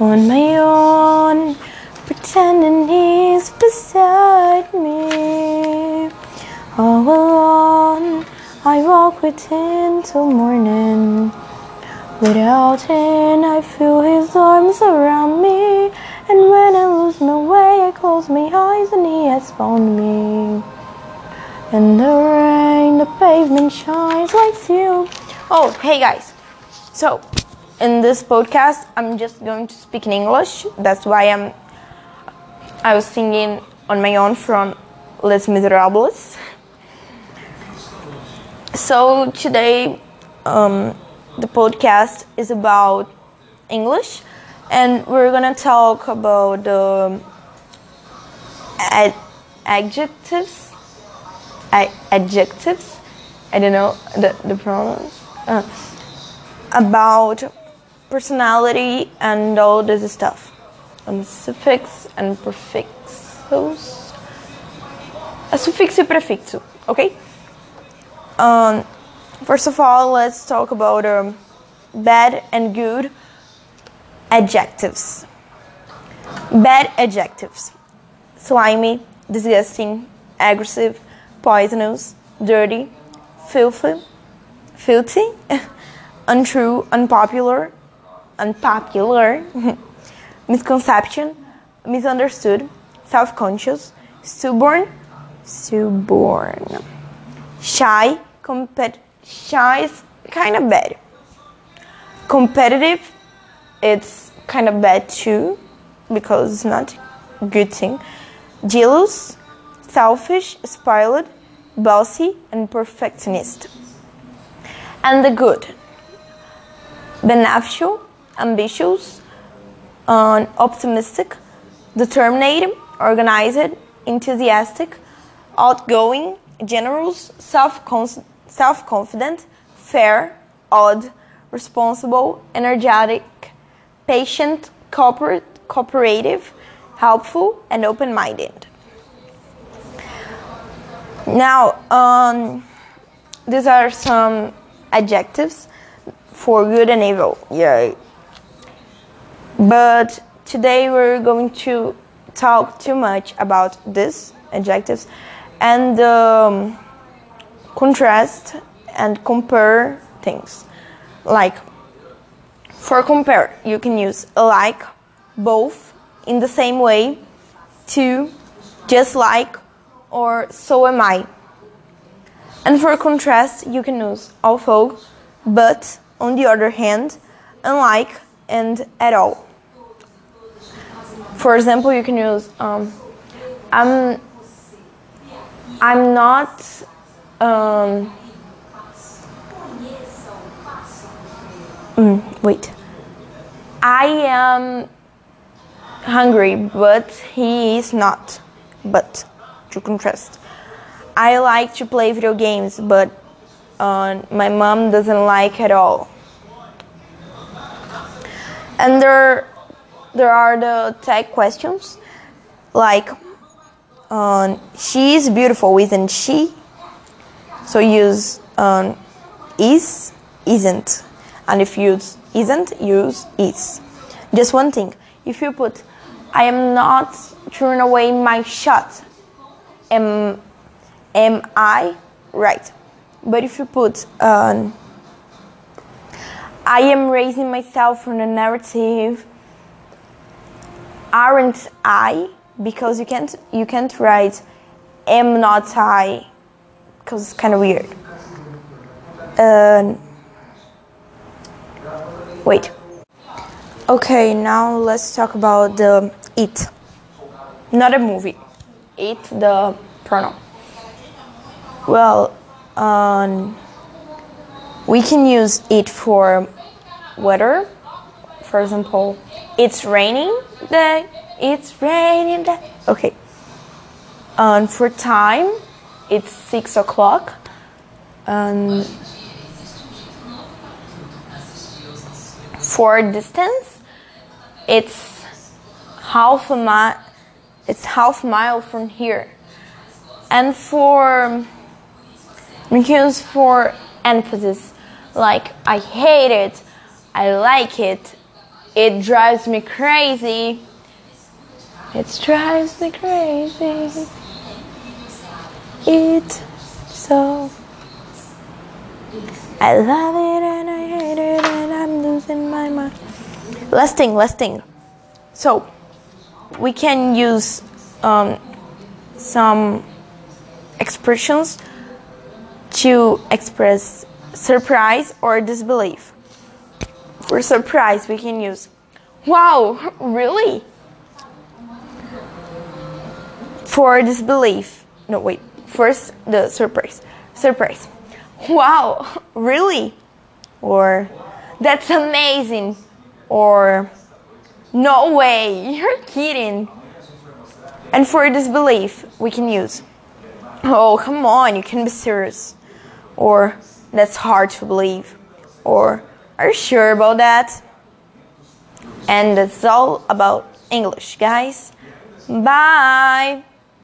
on my own, pretending he's beside me. All alone, I walk with him till morning. Without him, I feel his arms around me. And when I lose my way, I close my eyes and he has found me. In the rain, the pavement shines like you. Oh, hey guys. So, in this podcast, I'm just going to speak in English. That's why I'm. I was singing on my own from Les Miserables. So today, um, the podcast is about English, and we're gonna talk about the ad- adjectives. I- adjectives. I don't know the the pronouns. Uh, about personality and all this stuff, and suffix and prefixes. A suffixo e prefixo, okay? Um, first of all, let's talk about um, bad and good adjectives. Bad adjectives slimy, disgusting, aggressive, poisonous, dirty, filthy, filthy, untrue, unpopular, unpopular, misconception, misunderstood, self conscious, stubborn, stubborn shy compet shy is kind of bad. Competitive it's kind of bad too because it's not a good thing. Jealous selfish spoiled bossy and perfectionist. And the good. Beneficial ambitious optimistic determined organized enthusiastic outgoing generous, self confident, fair, odd, responsible, energetic, patient, cooper- cooperative, helpful, and open minded. Now, um, these are some adjectives for good and evil. Yeah. But today we're going to talk too much about these adjectives and um, contrast and compare things. Like, for compare, you can use like, both, in the same way, to, just like, or so am I. And for contrast, you can use although, but, on the other hand, unlike, and at all. For example, you can use um, I'm I'm not. Um, mm, wait. I am hungry, but he is not. But to contrast, I like to play video games, but uh, my mom doesn't like at all. And there, there are the tag questions, like um, she is beautiful, isn't she? So use um, is, isn't. And if you use isn't, use is. Just one thing. If you put, I am not throwing away my shot, am, am I right? But if you put, um, I am raising myself from the narrative, aren't I? because you can't you can't write am not I because it's kind of weird. Uh, wait. Okay, now let's talk about the it. Not a movie. It the pronoun. Well, um, we can use it for weather. For example, it's raining day it's raining. Okay. And for time, it's six o'clock. And for distance, it's half a mile. It's half mile from here. And for because for emphasis, like I hate it, I like it, It drives me crazy. It drives me crazy. It so. I love it and I hate it and I'm losing my mind. Last thing. So, we can use um, some expressions to express surprise or disbelief. For surprise, we can use, wow, really? For disbelief, no, wait, first the surprise. Surprise. Wow, really? Or, that's amazing. Or, no way, you're kidding. And for disbelief, we can use, oh, come on, you can be serious. Or, that's hard to believe. Or, are you sure about that? And that's all about English, guys. Bye.